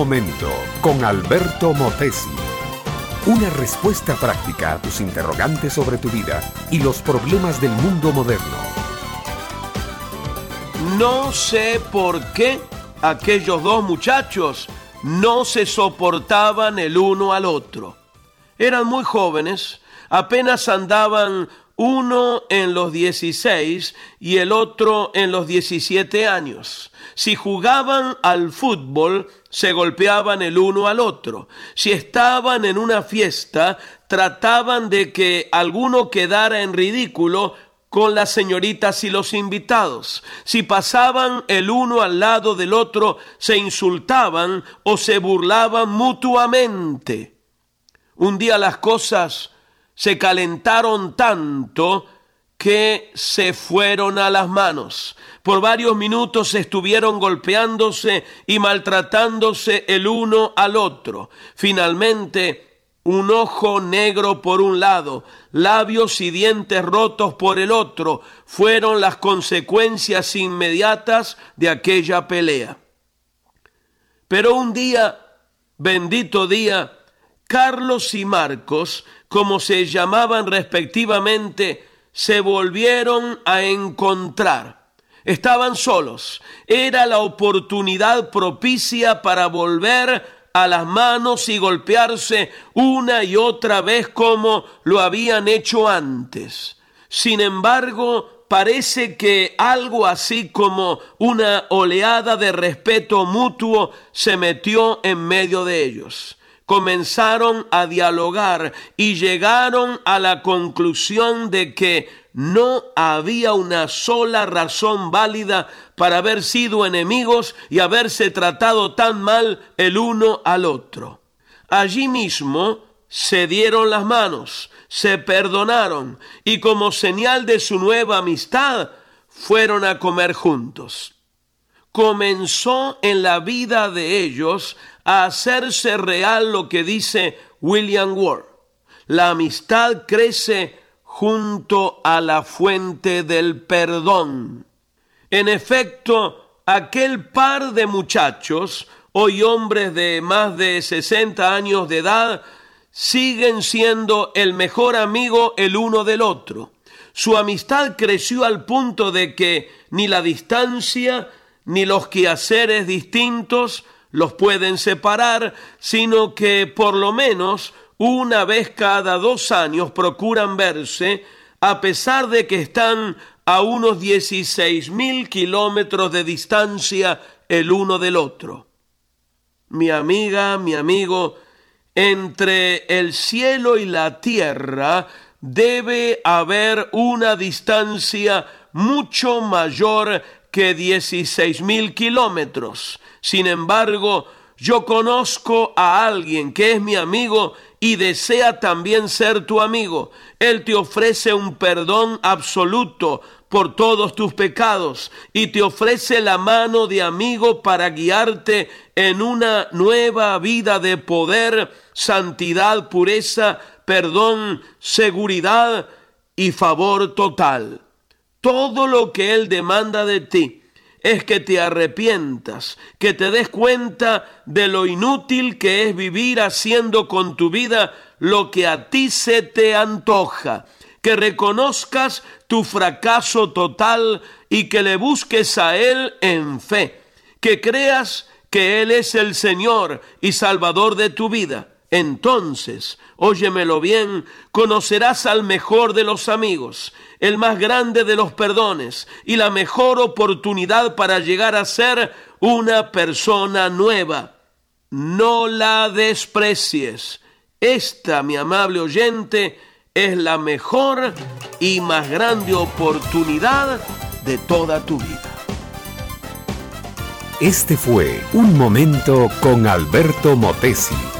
momento con Alberto Motesi. Una respuesta práctica a tus interrogantes sobre tu vida y los problemas del mundo moderno. No sé por qué aquellos dos muchachos no se soportaban el uno al otro. Eran muy jóvenes, apenas andaban uno en los 16 y el otro en los 17 años. Si jugaban al fútbol, se golpeaban el uno al otro. Si estaban en una fiesta, trataban de que alguno quedara en ridículo con las señoritas y los invitados. Si pasaban el uno al lado del otro, se insultaban o se burlaban mutuamente. Un día las cosas se calentaron tanto que se fueron a las manos. Por varios minutos estuvieron golpeándose y maltratándose el uno al otro. Finalmente, un ojo negro por un lado, labios y dientes rotos por el otro, fueron las consecuencias inmediatas de aquella pelea. Pero un día, bendito día, Carlos y Marcos como se llamaban respectivamente, se volvieron a encontrar. Estaban solos. Era la oportunidad propicia para volver a las manos y golpearse una y otra vez como lo habían hecho antes. Sin embargo, parece que algo así como una oleada de respeto mutuo se metió en medio de ellos comenzaron a dialogar y llegaron a la conclusión de que no había una sola razón válida para haber sido enemigos y haberse tratado tan mal el uno al otro. Allí mismo se dieron las manos, se perdonaron y como señal de su nueva amistad fueron a comer juntos. Comenzó en la vida de ellos a hacerse real lo que dice William Ward. La amistad crece junto a la fuente del perdón. En efecto, aquel par de muchachos, hoy hombres de más de 60 años de edad, siguen siendo el mejor amigo el uno del otro. Su amistad creció al punto de que ni la distancia ni los quehaceres distintos los pueden separar, sino que por lo menos una vez cada dos años procuran verse, a pesar de que están a unos 16 mil kilómetros de distancia el uno del otro. Mi amiga, mi amigo, entre el cielo y la tierra debe haber una distancia mucho mayor que 16 mil kilómetros. Sin embargo, yo conozco a alguien que es mi amigo y desea también ser tu amigo. Él te ofrece un perdón absoluto por todos tus pecados y te ofrece la mano de amigo para guiarte en una nueva vida de poder, santidad, pureza, perdón, seguridad y favor total. Todo lo que Él demanda de ti es que te arrepientas, que te des cuenta de lo inútil que es vivir haciendo con tu vida lo que a ti se te antoja, que reconozcas tu fracaso total y que le busques a Él en fe, que creas que Él es el Señor y Salvador de tu vida. Entonces, óyemelo bien, conocerás al mejor de los amigos, el más grande de los perdones y la mejor oportunidad para llegar a ser una persona nueva. No la desprecies. Esta, mi amable oyente, es la mejor y más grande oportunidad de toda tu vida. Este fue Un Momento con Alberto Motesi.